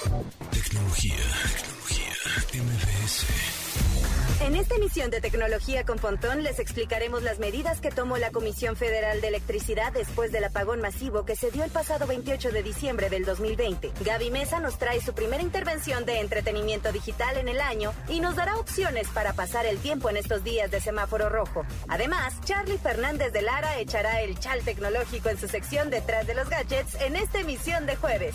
Tecnología, tecnología, MBS. En esta emisión de Tecnología con Pontón les explicaremos las medidas que tomó la Comisión Federal de Electricidad después del apagón masivo que se dio el pasado 28 de diciembre del 2020. Gaby Mesa nos trae su primera intervención de entretenimiento digital en el año y nos dará opciones para pasar el tiempo en estos días de semáforo rojo. Además, Charlie Fernández de Lara echará el chal tecnológico en su sección detrás de los gadgets en esta emisión de jueves.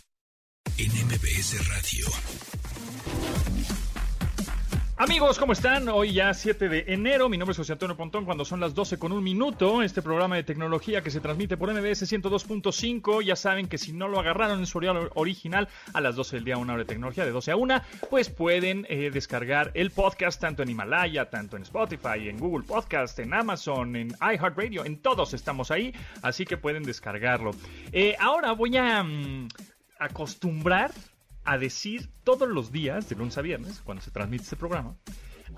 en MBS Radio. Amigos, ¿cómo están? Hoy ya 7 de enero, mi nombre es José Antonio Pontón, cuando son las 12 con un minuto, este programa de tecnología que se transmite por MBS 102.5, ya saben que si no lo agarraron en su horario original a las 12 del día, una hora de tecnología, de 12 a 1, pues pueden eh, descargar el podcast tanto en Himalaya, tanto en Spotify, en Google Podcast, en Amazon, en iHeartRadio, en todos estamos ahí, así que pueden descargarlo. Eh, ahora voy a mm, acostumbrar a decir todos los días, de lunes a viernes, cuando se transmite este programa,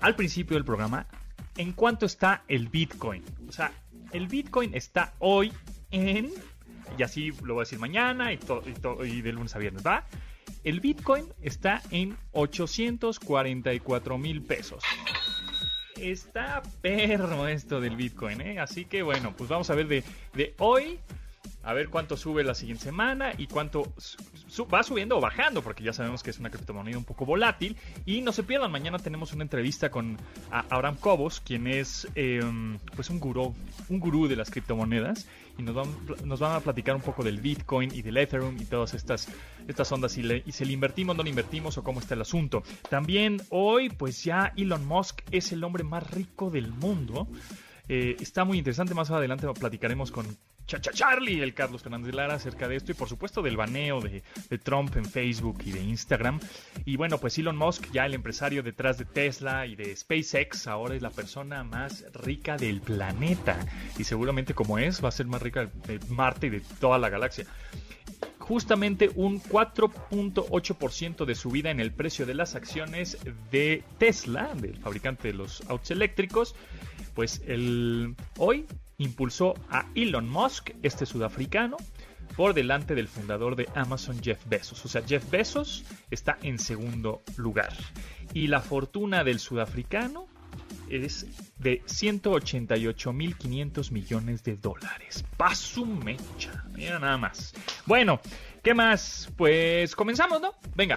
al principio del programa, en cuánto está el Bitcoin. O sea, el Bitcoin está hoy en, y así lo voy a decir mañana y, to- y, de lunes a viernes, ¿va? El Bitcoin está en 844 mil pesos. Está perro esto del Bitcoin, ¿eh? Así que bueno, pues vamos a ver de, de hoy a ver cuánto sube la siguiente semana y cuánto va subiendo o bajando, porque ya sabemos que es una criptomoneda un poco volátil. Y no se pierdan, mañana tenemos una entrevista con Abraham Cobos, quien es eh, pues un gurú, un gurú de las criptomonedas. Y nos van, a platicar un poco del Bitcoin y del Ethereum y todas estas, estas ondas. Y si le invertimos, no le invertimos o cómo está el asunto. También hoy, pues ya Elon Musk es el hombre más rico del mundo. Eh, está muy interesante. Más adelante platicaremos con Chacha Charlie, el Carlos Fernández de Lara, acerca de esto y por supuesto del baneo de, de Trump en Facebook y de Instagram. Y bueno, pues Elon Musk, ya el empresario detrás de Tesla y de SpaceX, ahora es la persona más rica del planeta. Y seguramente como es, va a ser más rica de Marte y de toda la galaxia justamente un 4.8% de subida en el precio de las acciones de Tesla, del fabricante de los autos eléctricos, pues el, hoy impulsó a Elon Musk, este sudafricano, por delante del fundador de Amazon, Jeff Bezos. O sea, Jeff Bezos está en segundo lugar. Y la fortuna del sudafricano es de 188.500 millones de dólares. Paso mecha. Mira nada más. Bueno, ¿qué más? Pues comenzamos, ¿no? Venga.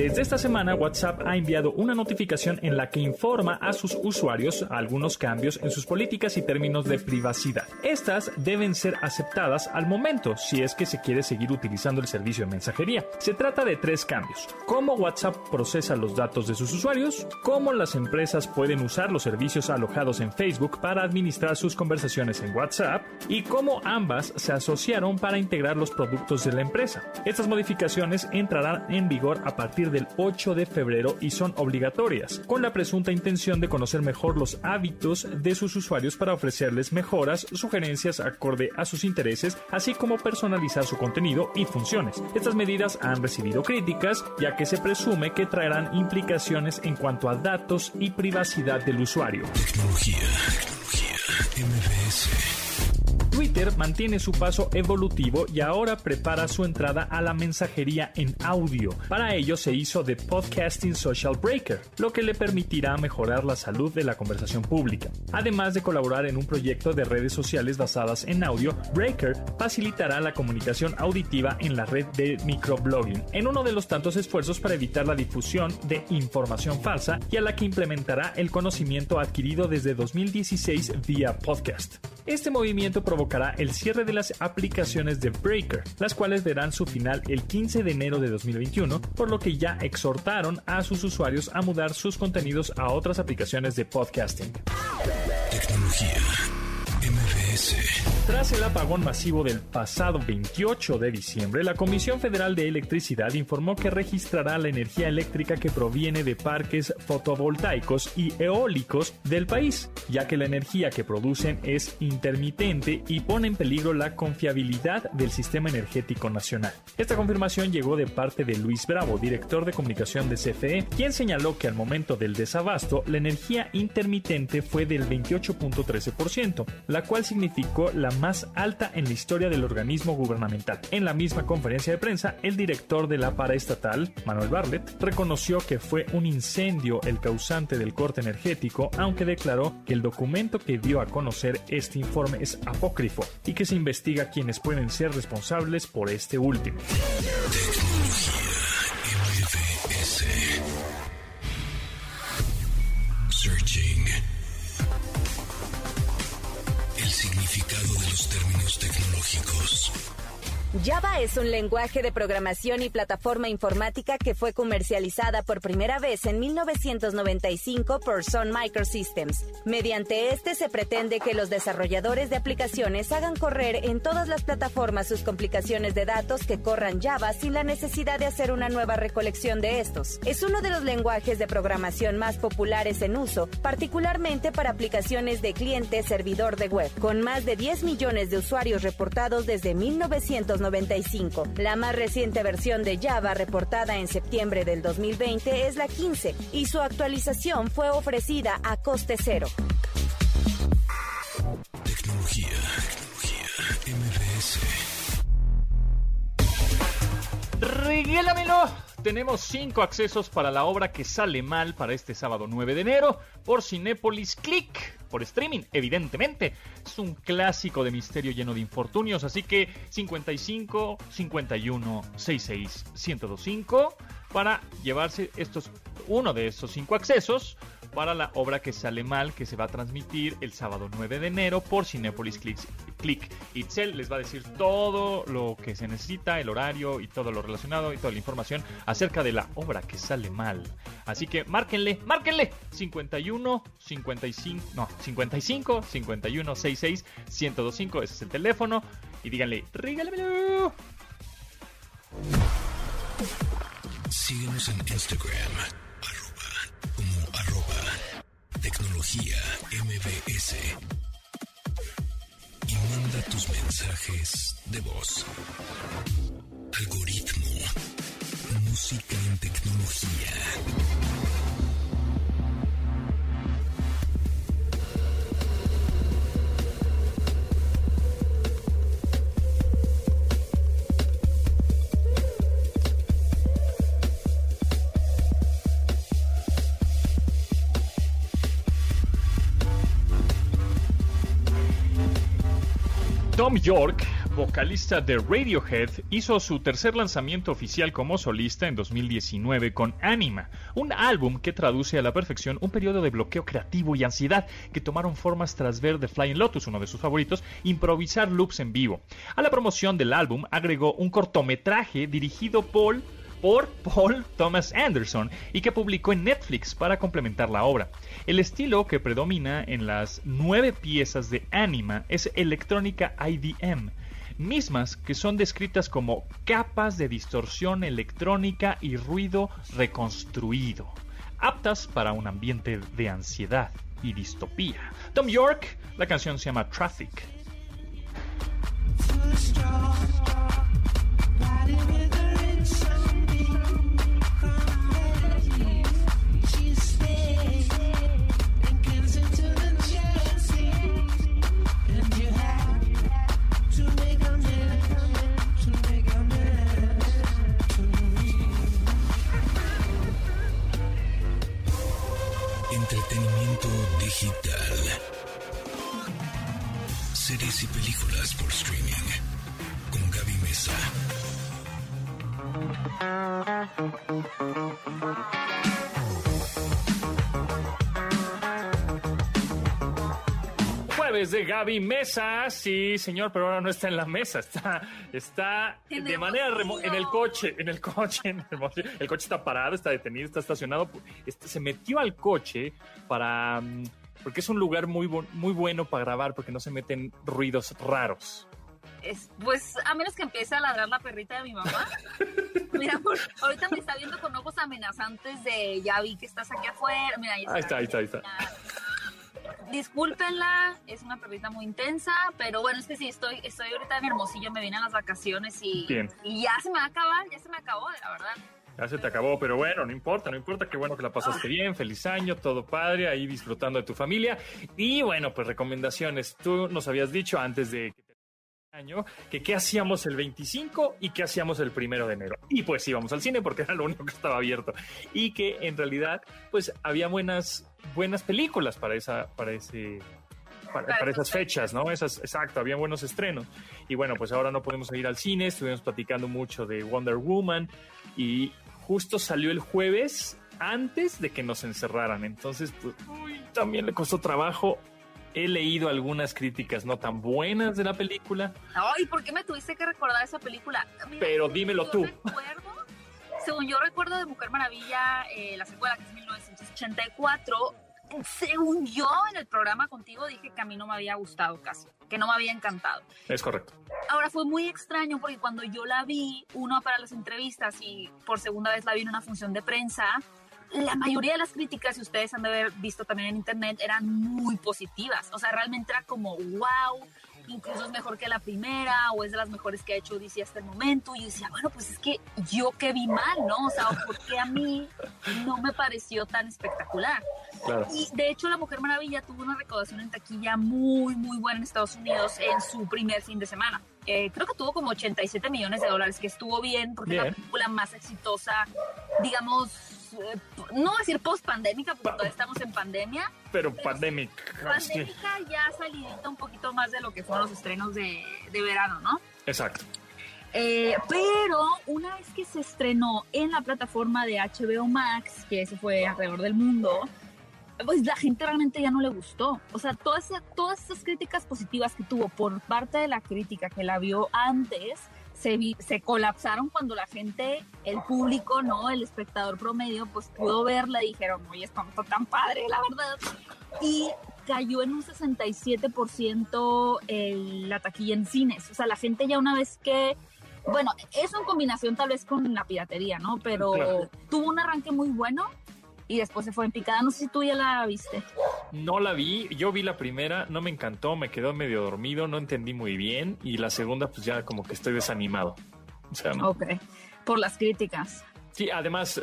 Desde esta semana, WhatsApp ha enviado una notificación en la que informa a sus usuarios algunos cambios en sus políticas y términos de privacidad. Estas deben ser aceptadas al momento si es que se quiere seguir utilizando el servicio de mensajería. Se trata de tres cambios. Cómo WhatsApp procesa los datos de sus usuarios, cómo las empresas pueden usar los servicios alojados en Facebook para administrar sus conversaciones en WhatsApp y cómo ambas se asociaron para integrar los productos de la empresa. Estas modificaciones entrarán en vigor a partir del 8 de febrero y son obligatorias, con la presunta intención de conocer mejor los hábitos de sus usuarios para ofrecerles mejoras, sugerencias acorde a sus intereses, así como personalizar su contenido y funciones. Estas medidas han recibido críticas, ya que se presume que traerán implicaciones en cuanto a datos y privacidad del usuario. Tecnología. Tecnología. Twitter mantiene su paso evolutivo y ahora prepara su entrada a la mensajería en audio. Para ello se hizo The Podcasting Social Breaker, lo que le permitirá mejorar la salud de la conversación pública. Además de colaborar en un proyecto de redes sociales basadas en audio, Breaker facilitará la comunicación auditiva en la red de microblogging, en uno de los tantos esfuerzos para evitar la difusión de información falsa y a la que implementará el conocimiento adquirido desde 2016 vía podcast. Este movimiento provocó el cierre de las aplicaciones de Breaker, las cuales verán su final el 15 de enero de 2021, por lo que ya exhortaron a sus usuarios a mudar sus contenidos a otras aplicaciones de podcasting. Tras el apagón masivo del pasado 28 de diciembre, la Comisión Federal de Electricidad informó que registrará la energía eléctrica que proviene de parques fotovoltaicos y eólicos del país, ya que la energía que producen es intermitente y pone en peligro la confiabilidad del sistema energético nacional. Esta confirmación llegó de parte de Luis Bravo, director de comunicación de CFE, quien señaló que al momento del desabasto la energía intermitente fue del 28.13%, la cual la más alta en la historia del organismo gubernamental. En la misma conferencia de prensa, el director de la paraestatal, Manuel Barlet, reconoció que fue un incendio el causante del corte energético, aunque declaró que el documento que dio a conocer este informe es apócrifo y que se investiga quienes pueden ser responsables por este último. Términos tecnológicos. Java es un lenguaje de programación y plataforma informática que fue comercializada por primera vez en 1995 por Sun Microsystems. Mediante este se pretende que los desarrolladores de aplicaciones hagan correr en todas las plataformas sus complicaciones de datos que corran Java sin la necesidad de hacer una nueva recolección de estos. Es uno de los lenguajes de programación más populares en uso, particularmente para aplicaciones de cliente servidor de web, con más de 10 millones de usuarios reportados desde 1995 la más reciente versión de Java, reportada en septiembre del 2020, es la 15 y su actualización fue ofrecida a coste cero. Tecnología, Tenemos cinco accesos para la obra que sale mal para este sábado 9 de enero. Por Cinépolis Click por streaming, evidentemente. Es un clásico de misterio lleno de infortunios, así que 55 51 66 1025 para llevarse estos uno de estos cinco accesos para la obra que sale mal, que se va a transmitir el sábado 9 de enero por Cinepolis Click. Click. Itzel les va a decir todo lo que se necesita, el horario y todo lo relacionado y toda la información acerca de la obra que sale mal. Así que márquenle, márquenle 51 55, no, 55 51 66 1025, ese es el teléfono y díganle, "Regálamelo." Síguenos en Instagram MBS. Y manda tus mensajes de voz. Algoritmo. Música en tecnología. Tom York, vocalista de Radiohead, hizo su tercer lanzamiento oficial como solista en 2019 con Anima, un álbum que traduce a la perfección un periodo de bloqueo creativo y ansiedad que tomaron formas tras ver The Flying Lotus, uno de sus favoritos, improvisar loops en vivo. A la promoción del álbum agregó un cortometraje dirigido por por Paul Thomas Anderson y que publicó en Netflix para complementar la obra. El estilo que predomina en las nueve piezas de Anima es electrónica IDM, mismas que son descritas como capas de distorsión electrónica y ruido reconstruido, aptas para un ambiente de ansiedad y distopía. Tom York, la canción se llama Traffic. De Gaby Mesa. Sí, señor, pero ahora no está en la mesa, está, está de manera remota en el coche, en el coche, en el, el, coche está parado, está detenido, está estacionado. Este, se metió al coche para mm, porque es un lugar muy, muy bueno para grabar porque no se meten ruidos raros. pues a menos que empiece a ladrar la perrita de mi mamá. Mira, ahorita me está viendo con ojos amenazantes de ya vi que estás aquí afuera. Mira, ahí está, ahí está, ahí está. Discúlpenla, es una perrita muy intensa, pero bueno, es que sí, estoy, estoy ahorita en Hermosillo, me vine a las vacaciones y, y ya se me va a acabar, ya se me acabó, la verdad. Ya se te acabó, pero bueno, no importa, no importa, qué bueno que la pasaste bien, feliz año, todo padre, ahí disfrutando de tu familia. Y bueno, pues recomendaciones. Tú nos habías dicho antes de que año que qué hacíamos el 25 y qué hacíamos el primero de enero. Y pues íbamos al cine porque era lo único que estaba abierto. Y que en realidad, pues había buenas, buenas películas para esa, para ese para, esas fechas, ¿no? Esas, exacto, había buenos estrenos. Y bueno, pues ahora no podemos ir al cine, estuvimos platicando mucho de Wonder Woman y justo salió el jueves antes de que nos encerraran. Entonces, pues, también le costó trabajo. He leído algunas críticas no tan buenas de la película. Ay, ¿por qué me tuviste que recordar esa película? Pero dímelo tú. según yo recuerdo de Mujer Maravilla, eh, la secuela que es 1984, según yo en el programa contigo dije que a mí no me había gustado casi, que no me había encantado. Es correcto. Ahora fue muy extraño porque cuando yo la vi, uno para las entrevistas y por segunda vez la vi en una función de prensa, la mayoría de las críticas, si ustedes han de haber visto también en internet, eran muy positivas. O sea, realmente era como, wow, incluso es mejor que la primera o es de las mejores que ha hecho DC hasta el momento. Y yo decía, bueno, pues es que yo que vi mal, ¿no? O sea, ¿por qué a mí no me pareció tan espectacular? Y de hecho, La Mujer Maravilla tuvo una recaudación en taquilla muy, muy buena en Estados Unidos en su primer fin de semana. Eh, creo que tuvo como 87 millones de dólares, que estuvo bien porque es la película más exitosa, digamos, eh, no voy a decir post pandémica, porque todavía estamos en pandemia. Pero, pandémica. Pandémica ya salidita un poquito más de lo que fueron los estrenos de, de verano, ¿no? Exacto. Eh, pero una vez que se estrenó en la plataforma de HBO Max, que se fue alrededor del mundo, pues la gente realmente ya no le gustó. O sea, todas, todas esas críticas positivas que tuvo por parte de la crítica que la vio antes, se, se colapsaron cuando la gente, el público, ¿no? El espectador promedio, pues pudo verla y dijeron, oye, esto no tan padre, la verdad. Y cayó en un 67% el, la taquilla en cines. O sea, la gente ya una vez que bueno, eso en combinación tal vez con la piratería, ¿no? Pero tuvo un arranque muy bueno y después se fue en picada. No sé si tú ya la viste. No la vi, yo vi la primera, no me encantó, me quedó medio dormido, no entendí muy bien y la segunda pues ya como que estoy desanimado. O sea, Ok, por las críticas. Sí, además,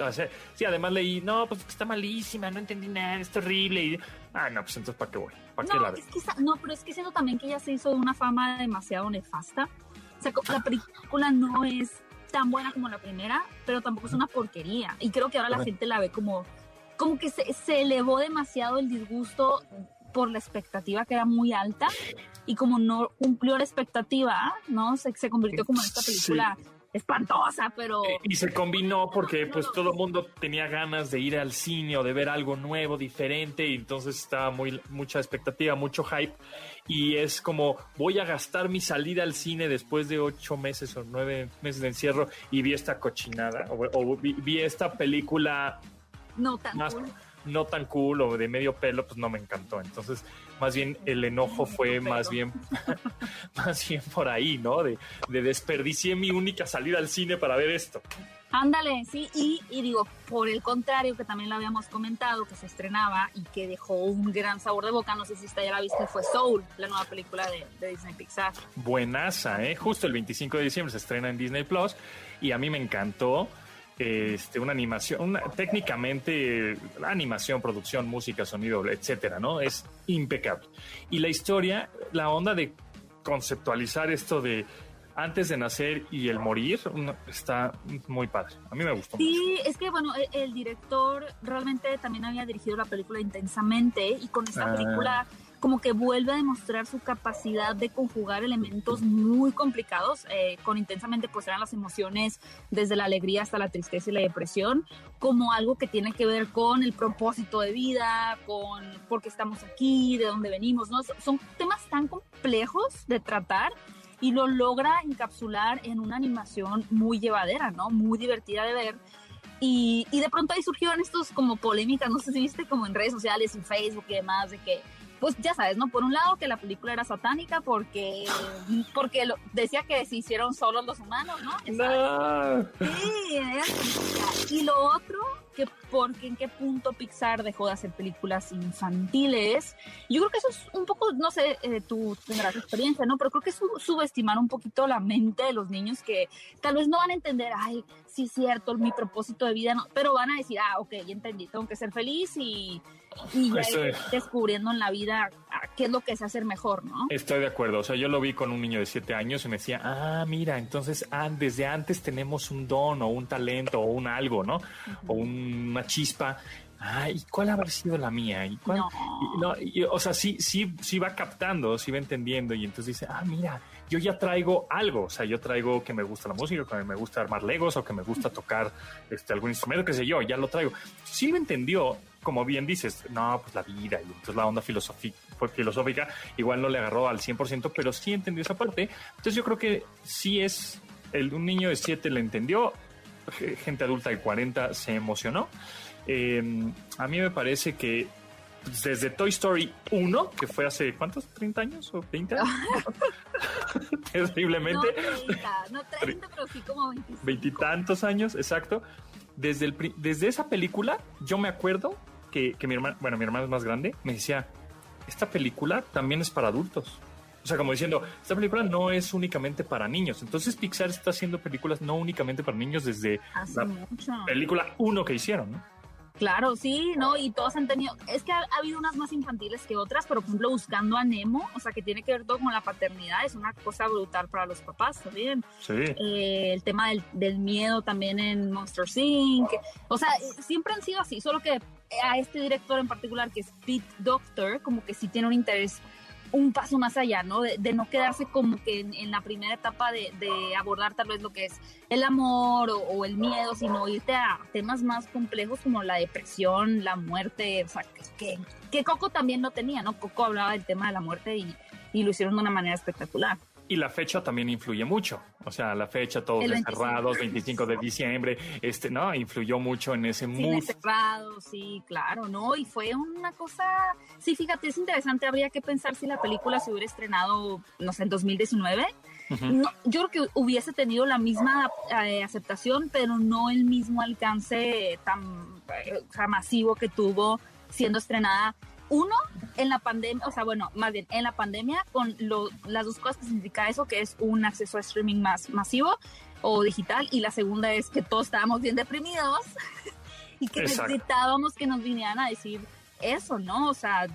sí, además leí, no, pues está malísima, no entendí nada, es terrible. Y, ah, no, pues entonces, ¿para qué voy? ¿Para no, la es que, no, pero es que siento también que ella se hizo de una fama demasiado nefasta. O sea, la película no es tan buena como la primera, pero tampoco es una porquería. Y creo que ahora la gente la ve como como que se, se elevó demasiado el disgusto por la expectativa que era muy alta y como no cumplió la expectativa, ¿no? Se, se convirtió como en esta película espantosa, pero... Y se combinó porque pues todo el mundo tenía ganas de ir al cine o de ver algo nuevo, diferente, y entonces estaba muy, mucha expectativa, mucho hype, y es como voy a gastar mi salida al cine después de ocho meses o nueve meses de encierro y vi esta cochinada, o, vi esta película no tan cool. No tan cool o de medio pelo, pues no me encantó. Entonces, más bien el enojo fue más bien, más bien por ahí, ¿no? De, de desperdicié mi única salida al cine para ver esto. Ándale, sí, y, y, digo, por el contrario, que también lo habíamos comentado, que se estrenaba y que dejó un gran sabor de boca, no sé si está ya la viste, fue Soul, la nueva película de, de, Disney Pixar. Buenaza, ¿eh? Justo el 25 de diciembre se estrena en Disney Plus y a mí me encantó este, una animación, técnicamente la animación, producción, música, sonido, etcétera, ¿no? Es impecable. Y la historia, la onda de conceptualizar esto de antes de nacer y el morir está muy padre. A mí me gustó. Sí, es que bueno, el, director realmente también había dirigido la película intensamente y con esta ah. película como que vuelve a demostrar su capacidad de conjugar elementos muy complicados, eh, con intensamente pues eran las emociones desde la alegría hasta la tristeza y la depresión, como algo que tiene que ver con el propósito de vida, con por qué estamos aquí, de dónde venimos, ¿no? Son temas tan complejos de tratar y lo logra encapsular en una animación muy llevadera, ¿no? Muy divertida de ver. Y, y de pronto ahí surgieron estos como polémicas, no sé si viste como en redes sociales, en Facebook y demás, de que pues ya sabes, ¿no? Por un lado que la película era satánica porque, porque lo, decía que se hicieron solos los humanos, ¿no? No. Sí, era Y lo otro, que porque en qué punto Pixar dejó de hacer películas infantiles. Yo creo que eso es un poco, no sé, eh, tú tendrás experiencia, ¿no? Pero creo que es subestimar un poquito la mente de los niños que tal vez no van a entender, ay, sí es cierto, mi propósito de vida, no, pero van a decir, ah, ok, ya entendí, tengo que ser feliz y y ya descubriendo en la vida qué es lo que es hacer mejor, ¿no? Estoy de acuerdo. O sea, yo lo vi con un niño de siete años y me decía, ah, mira, entonces ah, desde antes tenemos un don o un talento o un algo, ¿no? O una chispa. Ah, ¿y cuál habrá sido la mía? ¿Y cuál? No. o sea, sí, sí, sí va captando, sí va entendiendo y entonces dice, ah, mira, yo ya traigo algo, o sea, yo traigo que me gusta la música, que me gusta armar legos o que me gusta tocar este, algún instrumento, qué sé yo, ya lo traigo. Sí lo entendió, como bien dices, no, pues la vida y entonces la onda filosófica igual no le agarró al 100%, pero sí entendió esa parte. Entonces yo creo que sí es, el, un niño de 7 le entendió, gente adulta de 40 se emocionó. Em, a mí me parece que desde Toy Story 1, que fue hace ¿cuántos? ¿30 años o 20 años? Terriblemente. No 30, no pero sí como 25. Veintitantos años, exacto. Desde, el, desde esa película, yo me acuerdo que, mi hermana, bueno, mi hermana es más grande, me decía, esta película también es para adultos. O sea, como diciendo, esta película no es únicamente para niños. Entonces Pixar está haciendo películas no únicamente para niños desde la película 1 que hicieron, ¿no? Claro, sí, ¿no? Y todos han tenido, es que ha, habido unas más infantiles que otras, pero por ejemplo buscando a Nemo, o sea, que tiene que ver todo con la paternidad, es una cosa brutal para los papás también. Sí. Eh, el tema del, del, miedo también en Monster Inc. O sea, siempre han sido así, solo que a este director en particular, que es Pete Doctor, como que sí tiene un interés un paso más allá, ¿no? De, no quedarse como que en, la primera etapa de, abordar tal vez lo que es el amor o, el miedo, sino irte a temas más complejos como la depresión, la muerte, o sea, que, que Coco también lo tenía, ¿no? Coco hablaba del tema de la muerte y, y lo hicieron de una manera espectacular. Y la fecha también influye mucho. O sea, la fecha, todos encerrados, 25 de diciembre, este, ¿no? Influyó mucho en ese mood. encerrados, sí, claro, ¿no? Y fue una cosa, sí, fíjate, es interesante, habría que pensar si la película se hubiera estrenado, no sé, en 2019. yo creo que hubiese tenido la misma eh, aceptación, pero no el mismo alcance tan eh, masivo que tuvo siendo estrenada uno, en la pandemia, o sea, bueno, más bien en la pandemia, con las dos cosas que significa eso, que es un acceso a streaming más masivo o digital, y la segunda es que todos estábamos bien deprimidos y que necesitábamos que nos vinieran a decir eso, ¿no? O sea,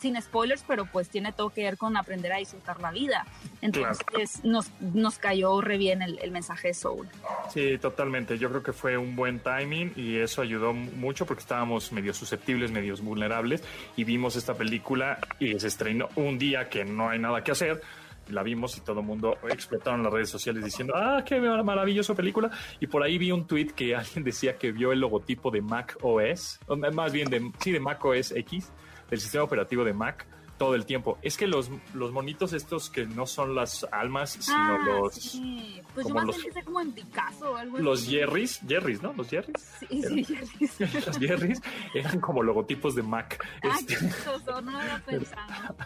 sin spoilers, pero pues tiene todo que ver con aprender a disfrutar la vida. Entonces nos, nos cayó re bien el, el, mensaje de Soul. Sí, totalmente. Yo creo que fue un buen timing y eso ayudó mucho porque estábamos medio susceptibles, medio vulnerables y vimos esta película y se estrenó un día que no hay nada que hacer la vimos y todo el mundo explotó en las redes sociales diciendo, ah, qué maravillosa película. Y por ahí vi un tweet que alguien decía que vio el logotipo de Mac OS, más bien de, sí, de Mac OS X, del sistema operativo de Mac todo el tiempo. Es que los, los monitos estos que no son las almas, sino ah, los... Sí. Pues como yo más los, como en Picasso o algo Los Jerrys, Jerrys, ¿no? Los Jerrys. Sí, sí, Jerrys. los Jerrys eran como logotipos de Mac. Ah, este... qué no había pensado.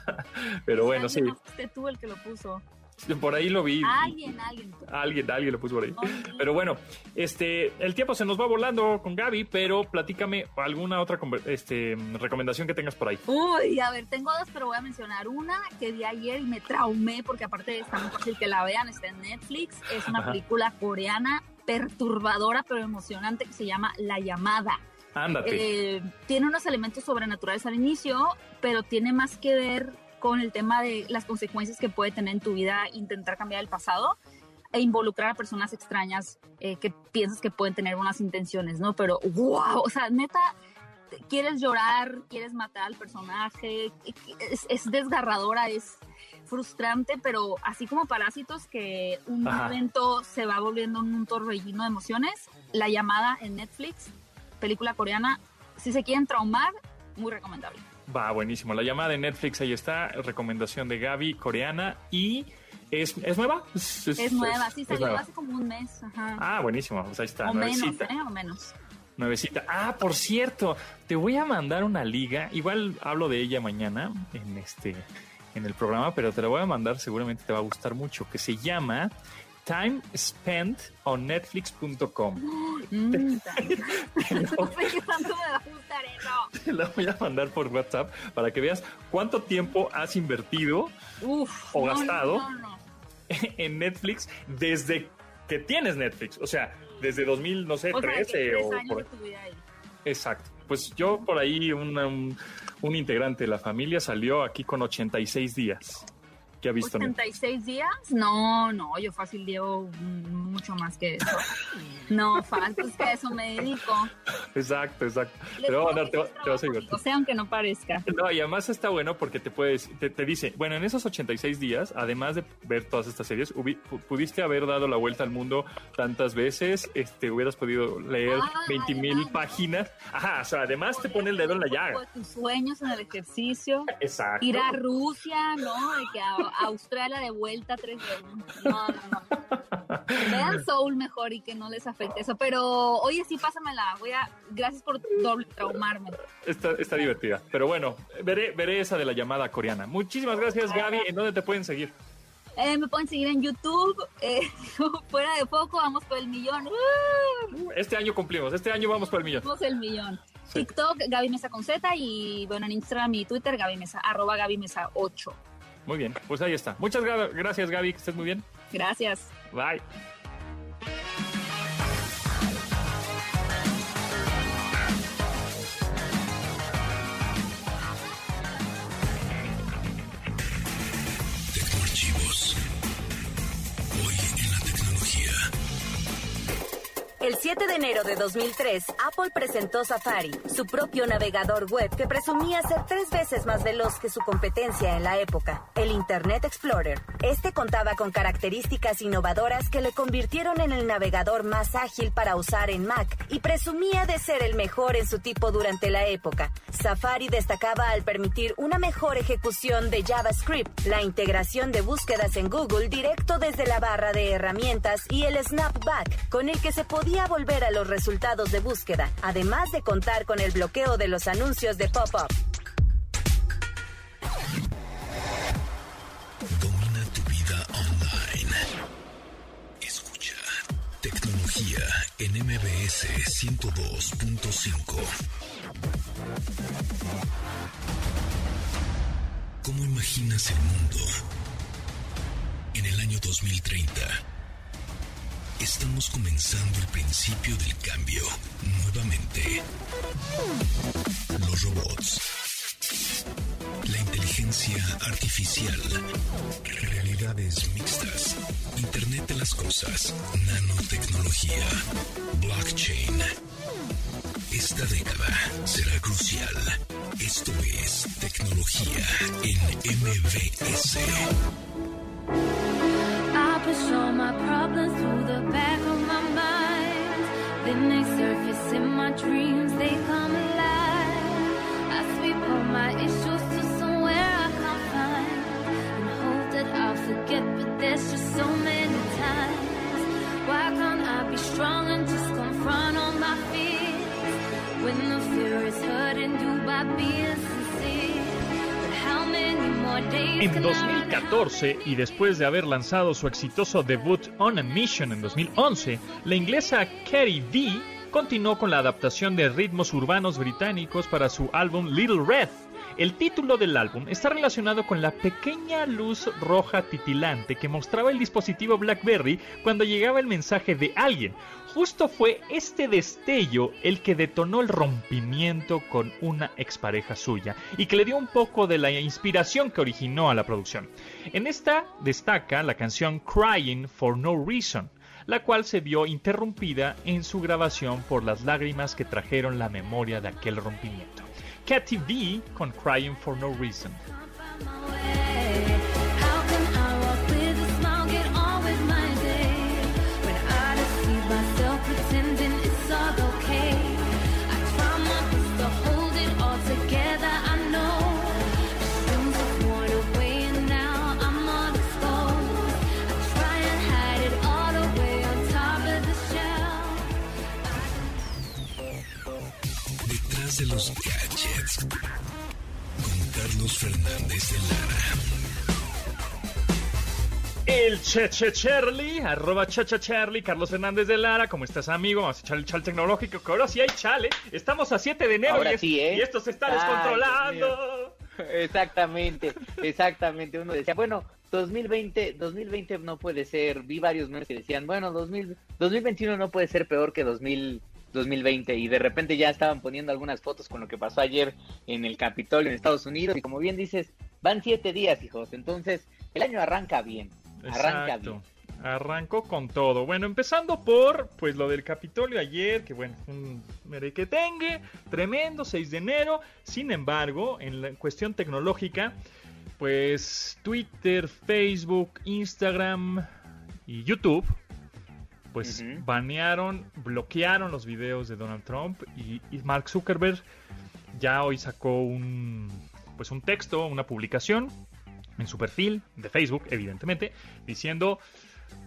Pero bueno, sí. Fuiste tú el que lo puso. Por ahí lo vi. Alguien, alguien. Alguien, alguien lo puso por ahí. Pero bueno, este, el tiempo se nos va volando con Gaby, pero platícame alguna otra este, recomendación que tengas por ahí. Uy, a ver, tengo dos, pero voy a mencionar una que vi ayer y me traumé porque aparte está muy fácil que la vean, está en Netflix. Es una película coreana perturbadora pero emocionante que se llama La llamada. Ándate. Eh, tiene unos elementos sobrenaturales al inicio, pero tiene más que ver con el tema de las consecuencias que puede tener en tu vida intentar cambiar el pasado e involucrar a personas extrañas eh, que piensas que pueden tener unas intenciones, ¿no? Pero, wow, o sea, neta, quieres llorar, quieres matar al personaje, es, desgarradora, es frustrante, pero así como Parásitos, que un momento se va volviendo un torbellino de emociones, La llamada en Netflix, película coreana, si se quieren traumar, muy recomendable. Va, buenísimo. La llamada de Netflix, ahí está, recomendación de Gaby, coreana, y ¿Es, ¿Es, nueva? Es, nueva, sí, salió hace como un mes. Ah, buenísimo, pues ahí está. O menos, ¿eh? O menos. Nuevecita. Ah, por cierto, te voy a mandar una liga. Igual hablo de ella mañana en este en el programa, pero te la voy a mandar, seguramente te va a gustar mucho, que se llama Time Spent on Netflix.com. Mm, a gustar eso. Te la voy a mandar por WhatsApp para que veas cuánto tiempo has invertido o gastado en Netflix desde que tienes Netflix. O sea, desde 2000, no sé, 13 o por... Exacto. Pues yo por ahí, un, un integrante de la familia salió aquí con 86 días que ha visto. ¿86 días? No, no, yo fácil llevo mucho más que eso. No, fácil es que eso me dedico. Exacto, exacto. Pero a te, vas a divertir. O sea, aunque no parezca. No, y además está bueno porque te puedes, te, dice, bueno, en esos 86 días, además de ver todas estas series, pudiste haber dado la vuelta al mundo tantas veces, este, hubieras podido leer 20 ah, mil páginas. Ajá, o sea, además te pone el dedo en la llaga. Tus sueños en el ejercicio. Exacto. Ir a Rusia, ¿no? De que Australia de vuelta tres veces. No, no, no. Vean Soul mejor y que no les afecte eso. Pero oye, sí, pásamela. Voy a. Gracias por doble traumarme. Está, está divertida. Pero bueno, veré, veré esa de la llamada coreana. Muchísimas gracias, Gaby. ¿En dónde te pueden seguir? Eh, me pueden seguir en YouTube. Eh, fuera de poco, vamos por el millón. Este año cumplimos. Este año vamos por el millón. Vamos el millón. TikTok, Gaby Mesa con Z y bueno, en Instagram y Twitter, Gaby Mesa, arroba Gaby Mesa 8. Muy bien, pues ahí está. Muchas gracias, Gaby, que estés muy bien. Gracias. Bye. 7 de enero de 2003, Apple presentó Safari, su propio navegador web que presumía ser tres veces más veloz que su competencia en la época, el Internet Explorer. Este contaba con características innovadoras que le convirtieron en el navegador más ágil para usar en Mac y presumía de ser el mejor en su tipo durante la época. Safari destacaba al permitir una mejor ejecución de JavaScript, la integración de búsquedas en Google directo desde la barra de herramientas y el snapback, con el que se podía volver a los resultados de búsqueda, además de contar con el bloqueo de los anuncios de pop-up. Domina tu vida online. Escucha tecnología en MBS 102.5. ¿Cómo imaginas el mundo en el año 2030? Estamos comenzando el principio del cambio. Nuevamente. Los robots. La inteligencia artificial. Realidades mixtas. Internet de las cosas. Nanotecnología. Blockchain. Esta década será crucial. Esto es tecnología en MBS. Dreams, they come alive. I sweep all my issues to somewhere I can't find. And hope that I'll forget, but there's just so many times. Why can't I be strong and just confront all my fears? When the fear is hurting, do by being En 2014, y después de haber lanzado su exitoso debut On a Mission en 2011, la inglesa Carrie V continuó con la adaptación de ritmos urbanos británicos para su álbum Little Red. El título del álbum está relacionado con la pequeña luz roja titilante que mostraba el dispositivo BlackBerry cuando llegaba el mensaje de alguien, Justo fue este destello el que detonó el rompimiento con una expareja suya y que le dio un poco de la inspiración que originó a la producción. En esta destaca la canción Crying for No Reason. La cual se vio interrumpida en su grabación por las lágrimas que trajeron la memoria de aquel rompimiento. Katy B con Crying for No Reason. El Cheche Charlie, arroba Charlie, Carlos Fernández de Lara, ¿cómo estás amigo? Vamos a echar el chal tecnológico, que ahora sí hay chale. Estamos a 7 de enero y, ¿eh? y, esto se está descontrolando. Exactamente, exactamente. Uno decía, bueno, 2020, 2020 no puede ser. Vi varios meses que decían, bueno, 2000, 2021 no puede ser peor que 2000. 2020 y de repente ya estaban poniendo algunas fotos con lo que pasó ayer en el Capitolio en Estados Unidos y como bien dices, van siete días, hijos, entonces el año arranca bien, arranca bien. Arrancó con todo. Bueno, empezando por pues lo del Capitolio ayer, que bueno, un merequetengue tremendo, 6 de enero. Sin embargo, en la cuestión tecnológica, pues Twitter, Facebook, Instagram y YouTube pues banearon, bloquearon los videos de Donald Trump y, Mark Zuckerberg ya hoy sacó un pues un texto, una publicación en su perfil de Facebook, evidentemente, diciendo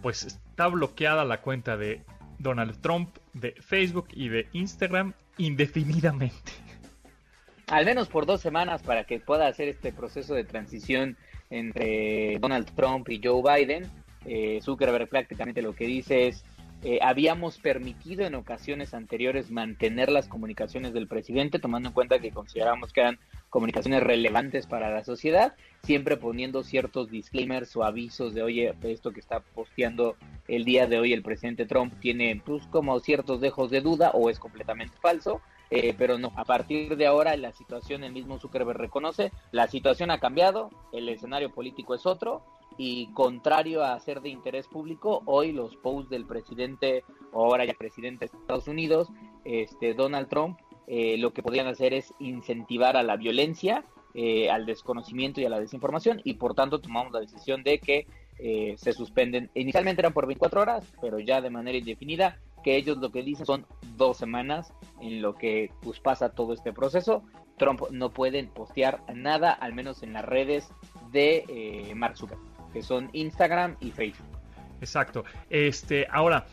pues está bloqueada la cuenta de Donald Trump de Facebook y de Instagram indefinidamente. Al menos por dos semanas para que pueda hacer este proceso de transición entre Donald Trump y Joe Biden. Eh, Zuckerberg prácticamente lo que dice es eh, habíamos permitido en ocasiones anteriores mantener las comunicaciones del presidente, tomando en cuenta que consideramos que eran comunicaciones relevantes para la sociedad, siempre poniendo ciertos disclaimers o avisos de, oye, esto que está posteando el día de hoy el presidente Trump tiene pues como ciertos dejos de duda o es completamente falso. Eh, pero no, a partir de ahora la situación, el mismo Zuckerberg reconoce, la situación ha cambiado, el escenario político es otro y contrario a ser de interés público, hoy los posts del presidente, o ahora ya presidente de Estados Unidos, este Donald Trump, eh, lo que podrían hacer es incentivar a la violencia, eh, al desconocimiento y a la desinformación, y por tanto tomamos la decisión de que eh, se suspenden. Inicialmente eran por 24 horas, pero ya de manera indefinida, que ellos lo que dicen son dos semanas en lo que pues, pasa todo este proceso. Trump no pueden postear nada, al menos en las redes de Mark Zuckerberg que son Instagram y Facebook. Exacto. Este, ahora,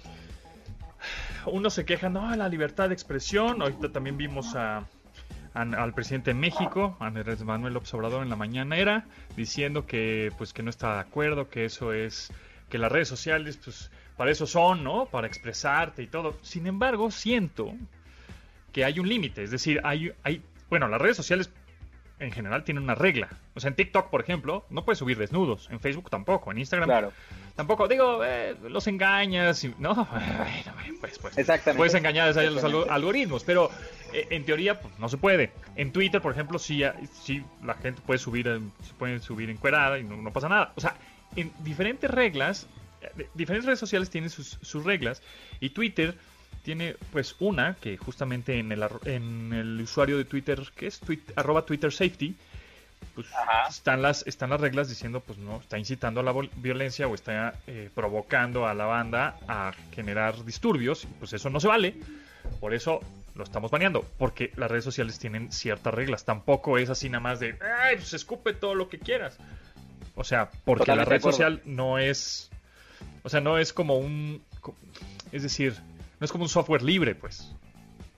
uno se queja, no, la libertad de expresión. Ahorita también vimos a, al presidente de México, Andrés Manuel López Obrador, en la mañana era diciendo que, pues, que no está de acuerdo, que eso es, que las redes sociales, pues, para eso son, ¿no? Para expresarte y todo. Sin embargo, siento que hay un límite, es decir, hay, hay, bueno, las redes sociales en general tiene una regla. O sea, en TikTok, por ejemplo, no puedes subir desnudos. En Facebook tampoco. En Instagram tampoco. Digo, eh, los engañas. no, bueno, pues, pues Exactamente. puedes engañar a los algoritmos. Pero eh, en teoría, pues, no se puede. En Twitter, por ejemplo, sí, sí la gente puede subir, se puede subir encuerada y no, pasa nada. O sea, en diferentes reglas, eh, diferentes redes sociales tienen sus, sus reglas. Y Twitter tiene pues una que justamente en el, en el usuario de Twitter, que es arroba Twitter Safety, pues están las, están las reglas diciendo pues no, está incitando a la violencia o está eh, provocando a la banda a generar disturbios, pues eso no se vale, por eso lo estamos baneando, porque las redes sociales tienen ciertas reglas, tampoco es así nada más de, ay, pues escupe todo lo que quieras. O sea, porque la red social no es, o sea, no es como un, es decir, no es como un software libre, pues.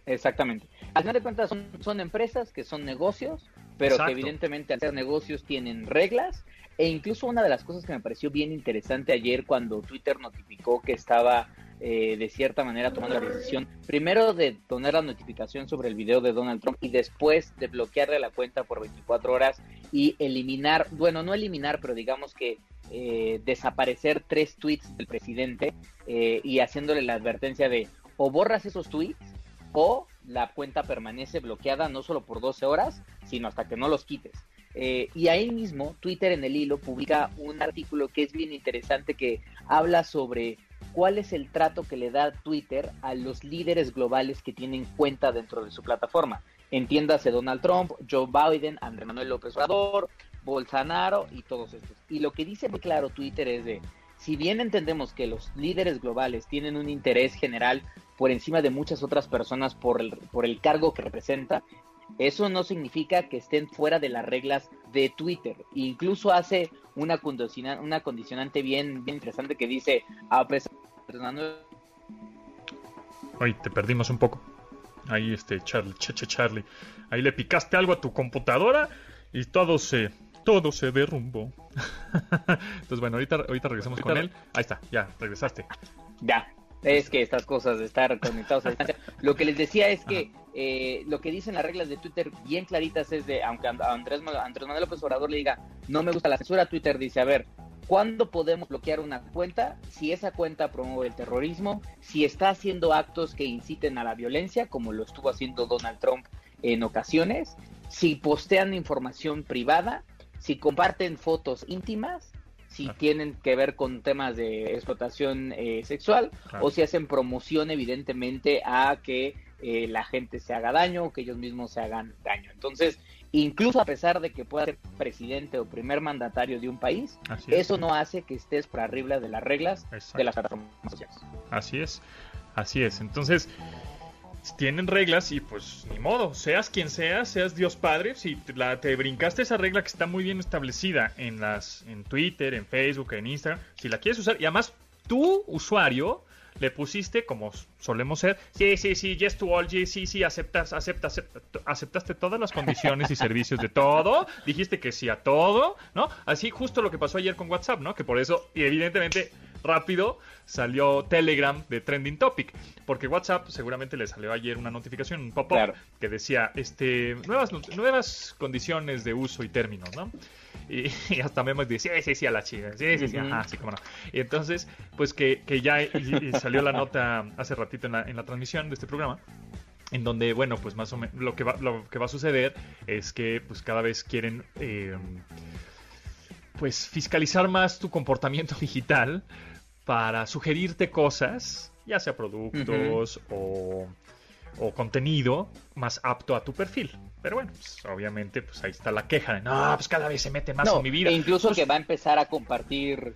Exactamente. Al final de cuentas son, empresas que son negocios, pero que evidentemente al ser negocios tienen reglas. E incluso una de las cosas que me pareció bien interesante ayer cuando Twitter notificó que estaba eh, de cierta manera tomando la decisión, primero de poner la notificación sobre el video de Donald Trump y después de bloquearle la cuenta por 24 horas y eliminar, bueno, no eliminar, pero digamos que eh, desaparecer tres tweets del presidente eh, y haciéndole la advertencia de o borras esos tweets o la cuenta permanece bloqueada no solo por 12 horas, sino hasta que no los quites. Eh, y ahí mismo, Twitter en el hilo publica un artículo que es bien interesante que habla sobre cuál es el trato que le da Twitter a los líderes globales que tienen cuenta dentro de su plataforma. Entiéndase Donald Trump, Joe Biden, Andrés Manuel López Obrador, Bolsonaro y todos estos. Y lo que dice muy claro Twitter es de, si bien entendemos que los líderes globales tienen un interés general por encima de muchas otras personas por el, por el cargo que representa, eso no significa que estén fuera de las reglas de Twitter. Incluso hace una, condiciona, una condicionante bien, bien interesante que dice, a pesar Ay, te perdimos un poco. Ahí este Charlie, Cheche Charlie. Ahí le picaste algo a tu computadora y todo se todo se derrumbó. Entonces, bueno, ahorita, ahorita regresamos con él. Ahí está, ya, regresaste. Ya, es que estas cosas de estar conectados a distancia. Lo que les decía es que eh, lo que dicen las reglas de Twitter bien claritas es de, aunque a Andrés, Andrés Manuel López Obrador le diga, no me gusta la censura, Twitter dice, a ver, ¿cuándo podemos bloquear una cuenta? Si esa cuenta promueve el terrorismo, si está haciendo actos que inciten a la violencia, como lo estuvo haciendo Donald Trump en ocasiones, si postean información privada, si comparten fotos íntimas, si tienen que ver con temas de explotación eh, sexual o si hacen promoción evidentemente a que eh, la gente se haga daño o que ellos mismos se hagan daño. Entonces, incluso a pesar de que pueda ser presidente o primer mandatario de un país, eso no hace que estés por arriba de las reglas de las plataformas sociales. Así es, así es. Entonces, tienen reglas y pues ni modo, seas quien seas, seas Dios Padre, si la, te brincaste esa regla que está muy bien establecida en las en Twitter, en Facebook, en Instagram, si la quieres usar y además tu usuario le pusiste como solemos ser, sí, sí, sí, yes to all, sí, sí, aceptas, aceptas, aceptaste todas las condiciones y servicios de todo, dijiste que sí a todo, ¿no? Así justo lo que pasó ayer con WhatsApp, ¿no? Que por eso, y evidentemente rápido salió Telegram de Trending Topic, porque WhatsApp seguramente le salió ayer una notificación, un pop-up que decía este nuevas nuevas condiciones de uso y términos, ¿no? Y, hasta memes de sí, sí, sí, a la chica, sí, sí, sí, ajá, sí, como no. Y entonces, pues que, que ya salió la nota hace ratito en la, en la transmisión de este programa en donde, bueno, pues más o menos lo que va, lo que va a suceder es que pues cada vez quieren eh, pues fiscalizar más tu comportamiento digital para sugerirte cosas, ya sea productos o, contenido más apto a tu perfil. Pero bueno, pues, obviamente, pues ahí está la queja de, no, pues cada vez se mete más en mi vida. E incluso pues que va a empezar a compartir...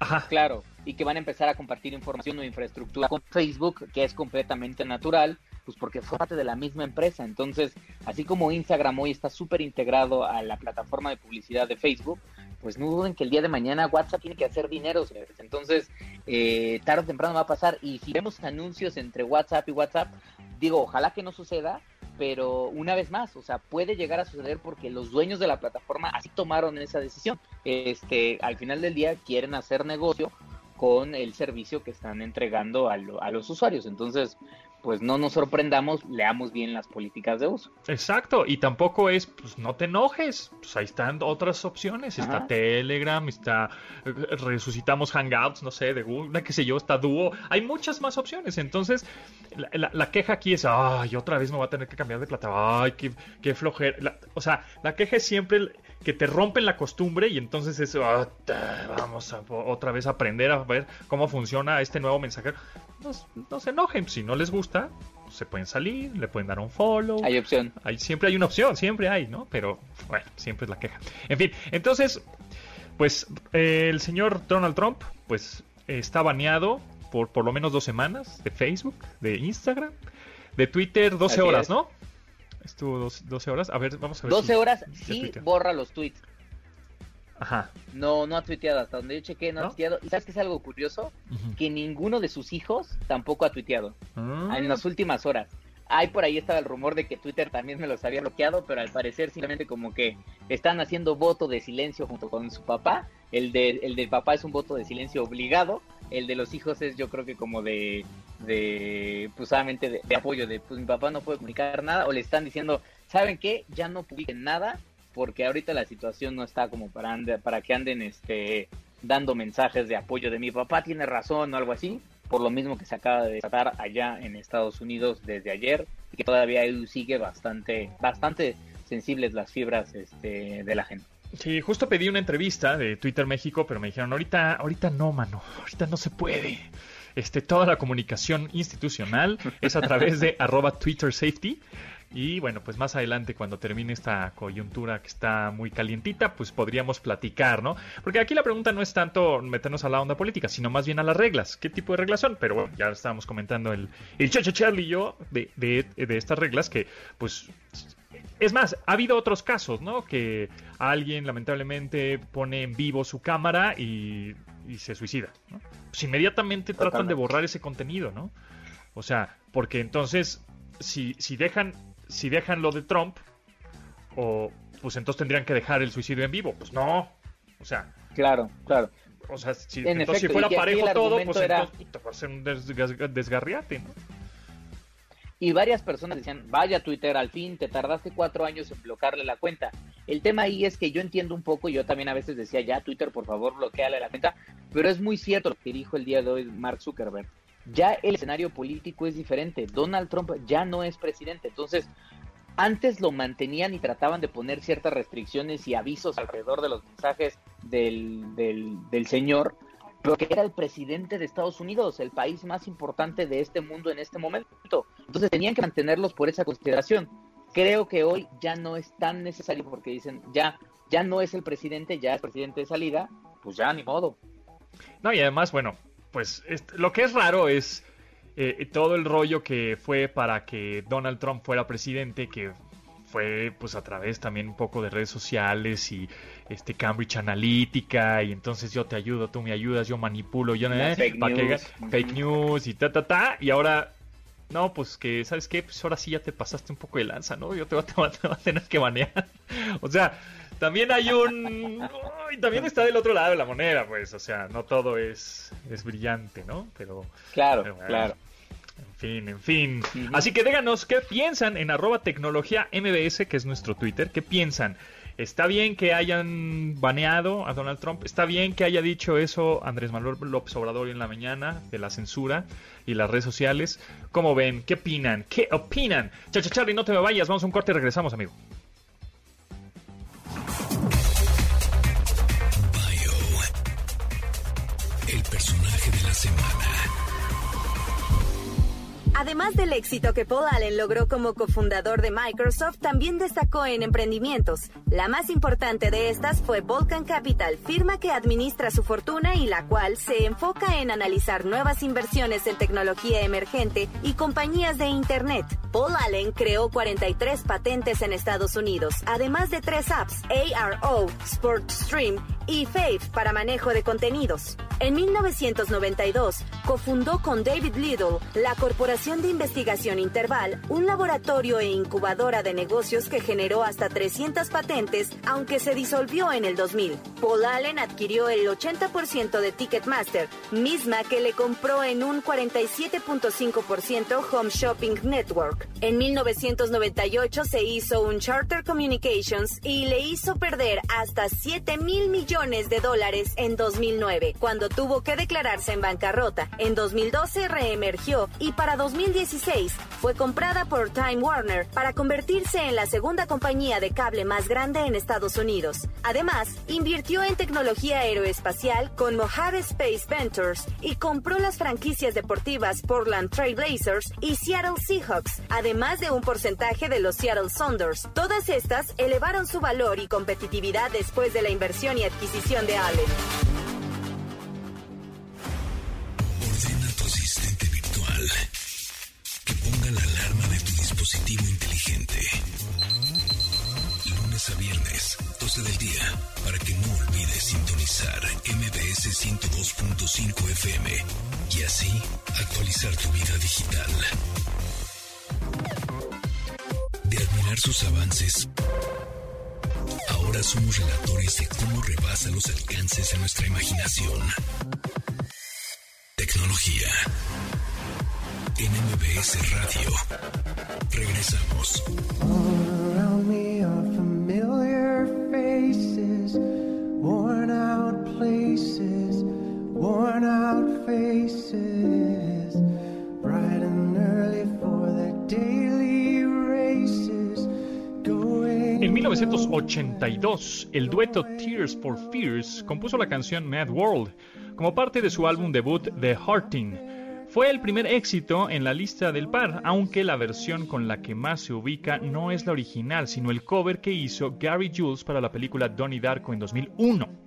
Ajá. Claro, y que van a empezar a compartir información o infraestructura con Facebook, que es completamente natural, pues porque fue parte de la misma empresa. Entonces, así como Instagram hoy está súper integrado a la plataforma de publicidad de Facebook, pues no duden que el día de mañana WhatsApp tiene que hacer dinero. Entonces, eh, tarde o temprano va a pasar. Y si vemos anuncios entre WhatsApp y WhatsApp, digo, ojalá que no suceda, pero una vez más, o sea, puede llegar a suceder porque los dueños de la plataforma así tomaron esa decisión. Este, al final del día quieren hacer negocio con el servicio que están entregando a, a los usuarios. Entonces, pues no nos sorprendamos, leamos bien las políticas de uso. Exacto, y tampoco es, pues no te enojes, pues ahí están otras opciones, está Telegram, está, resucitamos Hangouts, no sé, de Google, qué sé yo, está Duo, hay muchas más opciones, entonces la, queja aquí es, ay, otra vez me voy a tener que cambiar de plata, ay, qué, qué flojera, o sea, la queja es siempre que te rompen la costumbre y entonces eso, ah, vamos a otra vez aprender a ver cómo funciona este nuevo mensajero. No, se enojen, si no les gusta, se pueden salir, le pueden dar un follow. Hay opción. Hay, siempre hay una opción, siempre hay, ¿no? Pero bueno, siempre es la queja. En fin, entonces, pues el señor Donald Trump, pues está baneado por por lo menos dos semanas de Facebook, de Instagram, de Twitter 12 horas, ¿no? Estuvo 12 horas. A ver, vamos a ver. 12 horas sí borra los tweets. Ajá. No, no ha tuiteado. Hasta donde yo chequé, no, ha tuiteado. ¿Y sabes qué es algo curioso? Que ninguno de sus hijos tampoco ha tuiteado. Ah. En las últimas horas. Hay por ahí estaba el rumor de que Twitter también me los había bloqueado, pero al parecer simplemente como que están haciendo voto de silencio junto con su papá. El de el del papá es un voto de silencio obligado. El de los hijos es yo creo que como de de pues solamente de, apoyo de pues mi papá no puede comunicar nada o le están diciendo saben qué ya no publiquen nada porque ahorita la situación no está como para para que anden este dando mensajes de apoyo de mi papá tiene razón o algo así por lo mismo que se acaba de desatar allá en Estados Unidos desde ayer y que todavía sigue bastante bastante sensibles las fibras este, de la gente Sí, justo pedí una entrevista de Twitter México, pero me dijeron, ahorita, ahorita no, mano, ahorita no se puede. Este, toda la comunicación institucional es a través de arroba Twitter Safety. Y bueno, pues más adelante, cuando termine esta coyuntura que está muy calientita, pues podríamos platicar, ¿no? Porque aquí la pregunta no es tanto meternos a la onda política, sino más bien a las reglas. ¿Qué tipo de reglas son? Pero bueno, ya estábamos comentando el, el Chacho Charlie y yo de, de, de estas reglas que, pues, es más, ha habido otros casos, ¿no? Que alguien lamentablemente pone en vivo su cámara y, y se suicida, ¿no? Pues inmediatamente tratan de borrar ese contenido, ¿no? O sea, porque entonces, si, si dejan si dejan lo de Trump, o pues entonces tendrían que dejar el suicidio en vivo. Pues no. O sea. Claro, claro. O sea, si, entonces, si fuera parejo todo, pues entonces va a ser un desgarriate, ¿no? Y varias personas decían, vaya Twitter, al fin te tardaste cuatro años en bloquearle la cuenta. El tema ahí es que yo entiendo un poco, yo también a veces decía, ya Twitter, por favor, bloqueale la cuenta, pero es muy cierto lo que dijo el día de hoy Mark Zuckerberg ya el escenario político es diferente. Donald Trump ya no es presidente. Entonces, antes lo mantenían y trataban de poner ciertas restricciones y avisos alrededor de los mensajes del, del, señor, pero que era el presidente de Estados Unidos, el país más importante de este mundo en este momento. Entonces tenían que mantenerlos por esa consideración. Creo que hoy ya no es tan necesario porque dicen, ya, ya no es el presidente, ya es presidente de salida, pues ya ni modo. No, y además, bueno, pues lo que es raro es eh, todo el rollo que fue para que Donald Trump fuera presidente, que fue pues a través también un poco de redes sociales y este Cambridge Analytica y entonces yo te ayudo, tú me ayudas, yo manipulo, yo eh, fake, news. fake news y ta ta ta y ahora no, pues que sabes qué, pues ahora sí ya te pasaste un poco de lanza, ¿no? Yo te voy a tener que banear. o sea, también hay un... y también está del otro lado de la moneda, pues, o sea, no todo es, es brillante, ¿no? Pero... Claro, claro. En fin, en fin. Así que díganos qué piensan en arroba tecnología MBS, que es nuestro Twitter, qué piensan. Está bien que hayan baneado a Donald Trump. Está bien que haya dicho eso Andrés Manuel López Obrador en la mañana de la censura y las redes sociales. ¿Cómo ven? ¿Qué opinan? ¿Qué opinan? Chacha Charlie, no te me vayas. Vamos a un corte y regresamos, amigo. Además del éxito que Paul Allen logró como cofundador de Microsoft, también destacó en emprendimientos. La más importante de estas fue Volcan Capital, firma que administra su fortuna y la cual se enfoca en analizar nuevas inversiones en tecnología emergente y compañías de Internet. Paul Allen creó 43 patentes en Estados Unidos, además de tres apps, ARO, SportStream y Fave para manejo de contenidos. En 1992, cofundó con David Little la Corporación de Investigación Interval, un laboratorio e incubadora de negocios que generó hasta 300 patentes, aunque se disolvió en el 2000. Paul Allen adquirió el 80% de Ticketmaster, misma que le compró en un 47.5% Home Shopping Network. En 1998 se hizo un Charter Communications y le hizo perder hasta 7 mil millones de dólares en 2009, cuando tuvo que declararse en bancarrota. En 2012 reemergió y para 2016 fue comprada por Time Warner para convertirse en la segunda compañía de cable más grande en Estados Unidos. Además, invirtió en tecnología aeroespacial con Mojave Space Ventures y compró las franquicias deportivas Portland Trail Blazers y Seattle Seahawks, además de un porcentaje de los Seattle Sounders. Todas estas elevaron su valor y competitividad después de la inversión y adquisición de Allen. que ponga la alarma de tu dispositivo inteligente. Lunes a viernes, 12 del día, para que no olvides sintonizar MBS 102.5 FM y así actualizar tu vida digital. De admirar sus avances, ahora somos relatores de cómo rebasa los alcances de nuestra imaginación. Tecnología en Radio. Regresamos. 1982, el dueto Tears for Fears compuso la canción Mad World como parte de su álbum debut The Hearting. Fue el primer éxito en la lista del par, aunque la versión con la que más se ubica no es la original, sino el cover que hizo Gary Jules para la película Donnie Darko en 2001.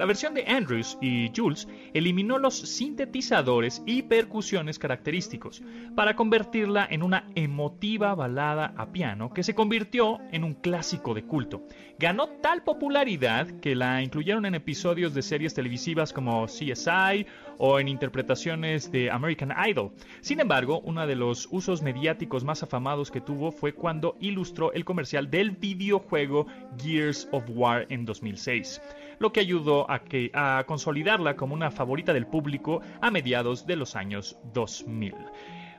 La versión de Andrews y Jules eliminó los sintetizadores y percusiones característicos para convertirla en una emotiva balada a piano que se convirtió en un clásico de culto. Ganó tal popularidad que la incluyeron en episodios de series televisivas como CSI o en interpretaciones de American Idol. Sin embargo, uno de los usos mediáticos más afamados que tuvo fue cuando ilustró el comercial del videojuego Gears of War en 2006 lo que ayudó a, que, a consolidarla como una favorita del público a mediados de los años 2000.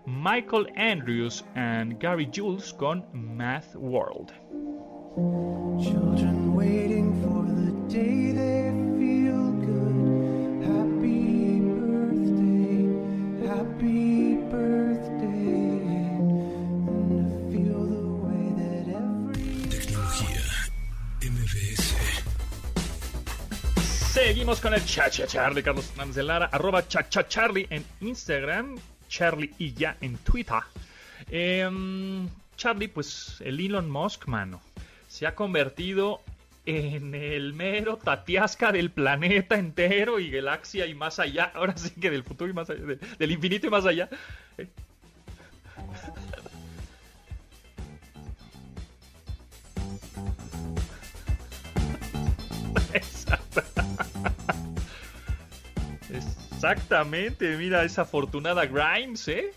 Michael Andrews and Gary Jules con Math World. Seguimos con el Chacha Charlie, Carlos Fernández de Lara, arroba Chacha Charlie en Instagram, Charlie y ya en Twitter. Em, Charlie, pues el Elon Musk, mano, se ha convertido en el mero tatiasca del planeta entero y galaxia y más allá. Ahora sí que del futuro y más allá, del, infinito y más allá. Exactamente, mira esa afortunada Grimes, ¿eh?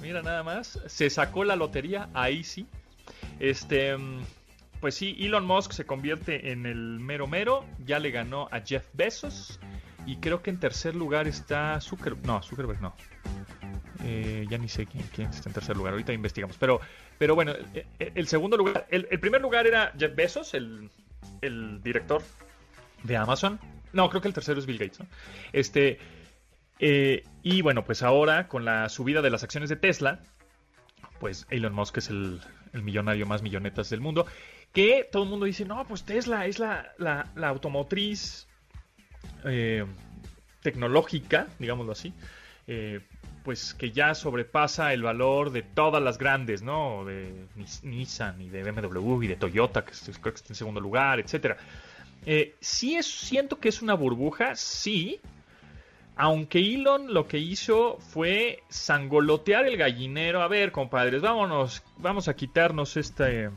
Mira nada más, se sacó la lotería, ahí sí. Este, pues sí, Elon Musk se convierte en el mero mero, ya le ganó a Jeff Bezos y creo que en tercer lugar está Zuckerberg, no, Zuckerberg no. Eh, ya ni sé quién, está en tercer lugar, ahorita investigamos. Pero, pero bueno, el, segundo lugar, el, primer lugar era Jeff Bezos, el director de Amazon. No, creo que el tercero es Bill Gates. Este. Eh, y bueno, pues ahora con la subida de las acciones de Tesla, pues Elon Musk es el, millonario más millonetas del mundo. Que todo el mundo dice, no, pues Tesla es la, la, automotriz eh, tecnológica, digámoslo así, eh, pues que ya sobrepasa el valor de todas las grandes, ¿no? De Nissan y de BMW y de Toyota, que creo que está en segundo lugar, etcétera. Eh, sí siento que es una burbuja, sí. Aunque Elon lo que hizo fue sangolotear el gallinero. A ver, compadres, vámonos, vamos a quitarnos este,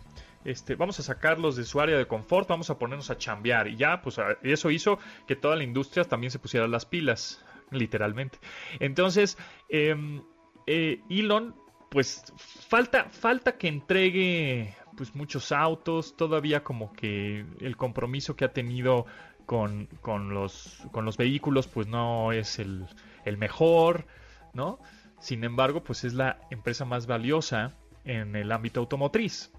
este, vamos a sacarlos de su área de confort, vamos a ponernos a chambear. Y ya, pues eso hizo que toda la industria también se pusiera las pilas, literalmente. Entonces, em, eh, Elon, pues falta, falta que entregue pues muchos autos, todavía como que el compromiso que ha tenido con, los, con los vehículos pues no es el, el mejor, ¿no? Sin embargo, pues es la empresa más valiosa en el ámbito automotriz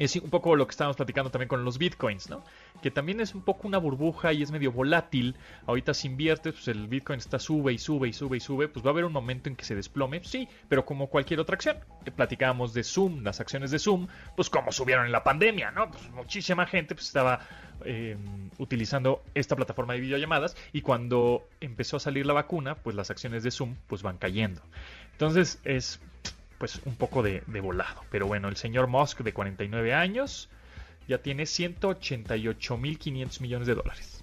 es un poco lo que estábamos platicando también con los bitcoins, ¿no? Que también es un poco una burbuja y es medio volátil. Ahorita si inviertes, pues el bitcoin está sube y sube y sube y sube, pues va a haber un momento en que se desplome, sí, pero como cualquier otra acción. Platicábamos de Zoom, las acciones de Zoom, pues como subieron en la pandemia, ¿no? Pues muchísima gente pues estaba eh, utilizando esta plataforma de videollamadas y cuando empezó a salir la vacuna, pues las acciones de Zoom pues van cayendo. Entonces es pues un poco de, volado. Pero bueno, el señor Musk de 49 años ya tiene 188.500 millones de dólares.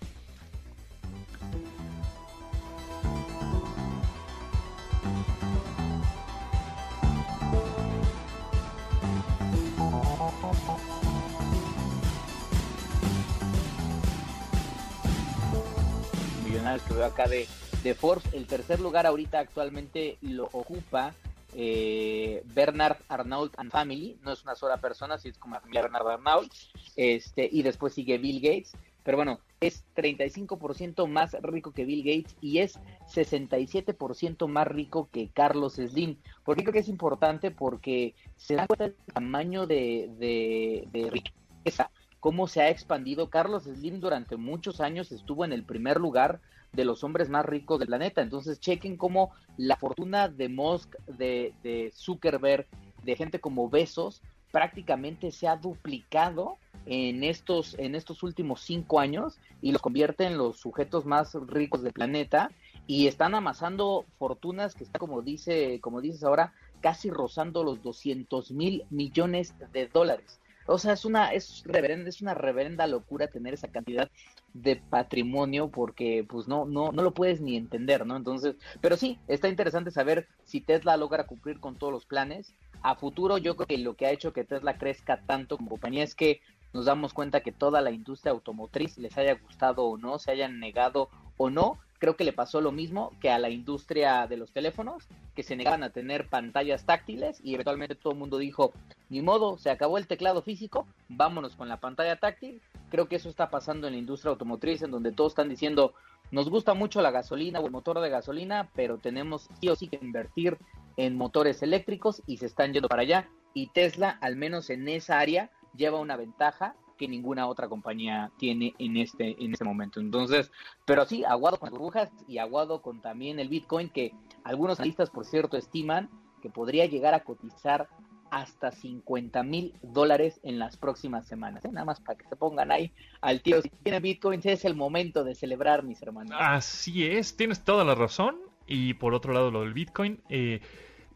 Millonarios que veo acá de, de Forbes, el tercer lugar ahorita actualmente lo ocupa eh, Bernard Arnault and Family, no es una sola persona, si es como la familia Bernard Arnault, este, y después sigue Bill Gates, pero bueno, es 35% más rico que Bill Gates y es 67% más rico que Carlos Slim. ¿Por qué creo que es importante? Porque se da cuenta del tamaño de, de, de riqueza, cómo se ha expandido. Carlos Slim durante muchos años estuvo en el primer lugar de los hombres más ricos del planeta. Entonces, chequen cómo la fortuna de Musk, de, Zuckerberg, de gente como Besos, prácticamente se ha duplicado en estos, en estos últimos cinco años y los convierte en los sujetos más ricos del planeta y están amasando fortunas que está como dice, como dices ahora, casi rozando los 200 mil millones de dólares. O sea, es una, es reverenda, es una reverenda locura tener esa cantidad de patrimonio porque pues no, no, no lo puedes ni entender, ¿no? Entonces, pero sí, está interesante saber si Tesla logra cumplir con todos los planes. A futuro yo creo que lo que ha hecho que Tesla crezca tanto como compañía es que nos damos cuenta que toda la industria automotriz, les haya gustado o no, se hayan negado o no, creo que le pasó lo mismo que a la industria de los teléfonos, que se negaban a tener pantallas táctiles y eventualmente todo el mundo dijo, ni modo, se acabó el teclado físico, vámonos con la pantalla táctil. Creo que eso está pasando en la industria automotriz, en donde todos están diciendo, nos gusta mucho la gasolina o el motor de gasolina, pero tenemos sí o sí que invertir en motores eléctricos y se están yendo para allá. Y Tesla, al menos en esa área, lleva una ventaja que ninguna otra compañía tiene en este, en este momento. Entonces, pero sí, aguado con las burbujas y aguado con también el Bitcoin, que algunos analistas, por cierto, estiman que podría llegar a cotizar hasta 50 mil dólares en las próximas semanas. ¿eh? Nada más para que se pongan ahí al tiro. Si tiene Bitcoin, es el momento de celebrar, mis hermanos. Así es, tienes toda la razón. Y por otro lado, lo del Bitcoin. Eh,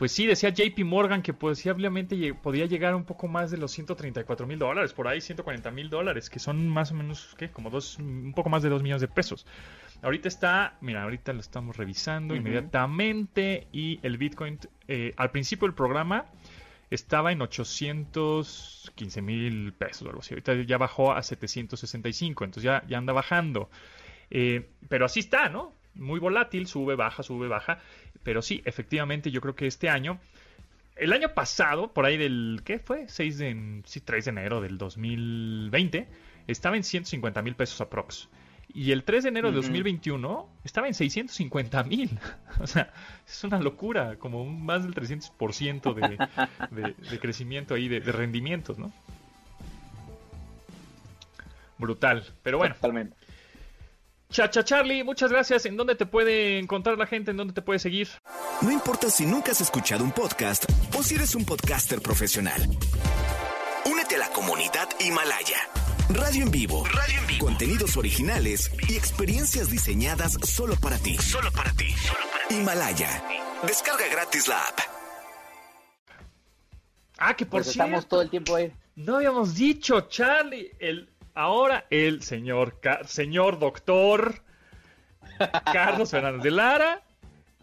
pues sí, decía JP Morgan que posiblemente podía llegar un poco más de los 134 mil dólares, por ahí 140 mil dólares, que son más o menos, ¿qué? Como dos, un poco más de 2 millones de pesos. Ahorita está, mira, ahorita lo estamos revisando inmediatamente y el Bitcoin, eh, al principio del programa estaba en 815 mil pesos o algo así. Ahorita ya bajó a 765, entonces ya, ya anda bajando. Eh, pero así está, ¿no? Muy volátil, sube, baja, sube, baja. Pero sí, efectivamente, yo creo que este año, el año pasado, por ahí del, ¿qué fue? 6 de, sí, 3 de enero del 2020, estaba en 150 mil pesos aprox. Y el 3 de enero de 2021 estaba en 650 mil. o sea, es una locura, como un, más del 300% de, de, crecimiento ahí, de, de, rendimientos, ¿no? Brutal. Pero bueno. Totalmente. Chacha Charlie, muchas gracias. ¿En dónde te puede encontrar la gente? ¿En dónde te puede seguir? No importa si nunca has escuchado un podcast o si eres un podcaster profesional. Únete a la comunidad Himalaya. Radio en vivo. Radio en vivo. Contenidos originales y experiencias diseñadas solo para ti. Solo para ti. Himalaya. Descarga gratis la app. Ah, que por pues estamos todo el tiempo ahí. No habíamos dicho, Charlie, el Ahora el señor, señor doctor Carlos Fernández de Lara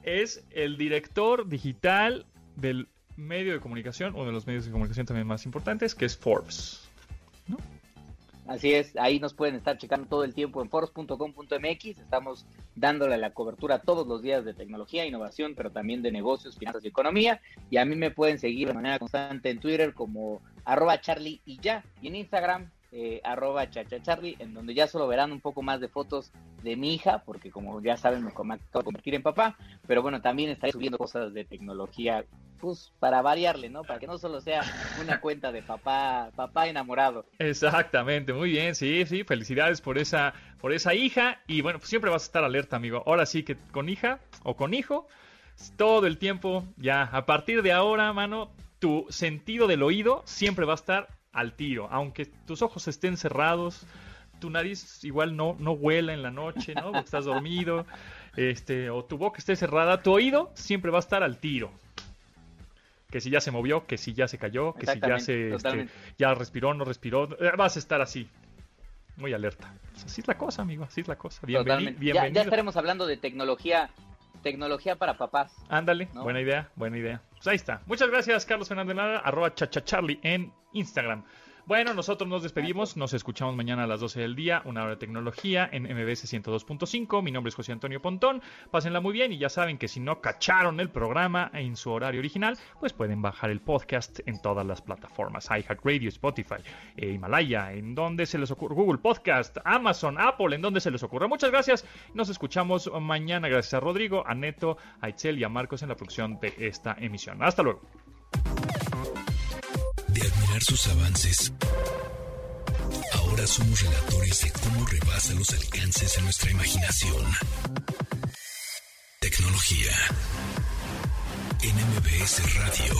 es el director digital del medio de comunicación, uno de los medios de comunicación también más importantes, que es Forbes. Así es, ahí nos pueden estar checando todo el tiempo en forbes.com.mx. Estamos dándole la cobertura todos los días de tecnología, innovación, pero también de negocios, finanzas y economía. Y a mí me pueden seguir de manera constante en Twitter como arroba charlie y ya. Y en Instagram eh, arroba chachacharly, en donde ya solo verán un poco más de fotos de mi hija, porque como ya saben me acabo de convertir en papá, pero bueno, también estaré subiendo cosas de tecnología, pues para variarle, ¿no? Para que no solo sea una cuenta de papá, papá enamorado. Exactamente, muy bien, sí, sí, felicidades por esa, por esa hija, y bueno, pues siempre vas a estar alerta, amigo. Ahora sí que con hija o con hijo, todo el tiempo, ya, a partir de ahora, mano, tu sentido del oído siempre va a estar al tiro. Aunque tus ojos estén cerrados, tu nariz igual no, no huela en la noche, ¿no? Porque estás dormido, este, o tu boca esté cerrada, tu oído siempre va a estar al tiro. Que si ya se movió, que si ya se cayó, que si ya se este, ya respiró, no respiró, eh, vas a estar así. Muy alerta. Así es la cosa, amigo, así es la cosa. bienvenido. Ya, ya estaremos hablando de tecnología tecnología para papás. Ándale, buena idea, buena idea. Pues ahí está. Muchas gracias, Carlos Fernández Lara, arroba chachacharlie en Instagram. Bueno, nosotros nos despedimos, nos escuchamos mañana a las 12 del día, una hora de tecnología en MBS 102.5. Mi nombre es José Antonio Pontón. Pásenla muy bien y ya saben que si no cacharon el programa en su horario original, pues pueden bajar el podcast en todas las plataformas: iHeartRadio, Spotify, eh, Himalaya, en donde se les ocurre, Google Podcast, Amazon, Apple, en donde se les ocurra. Muchas gracias. Nos escuchamos mañana. Gracias a Rodrigo, a Neto, a Itzel y a Marcos en la producción de esta emisión. Hasta luego sus avances. Ahora somos relatores de cómo rebasa los alcances de nuestra imaginación. Tecnología. NMBS Radio.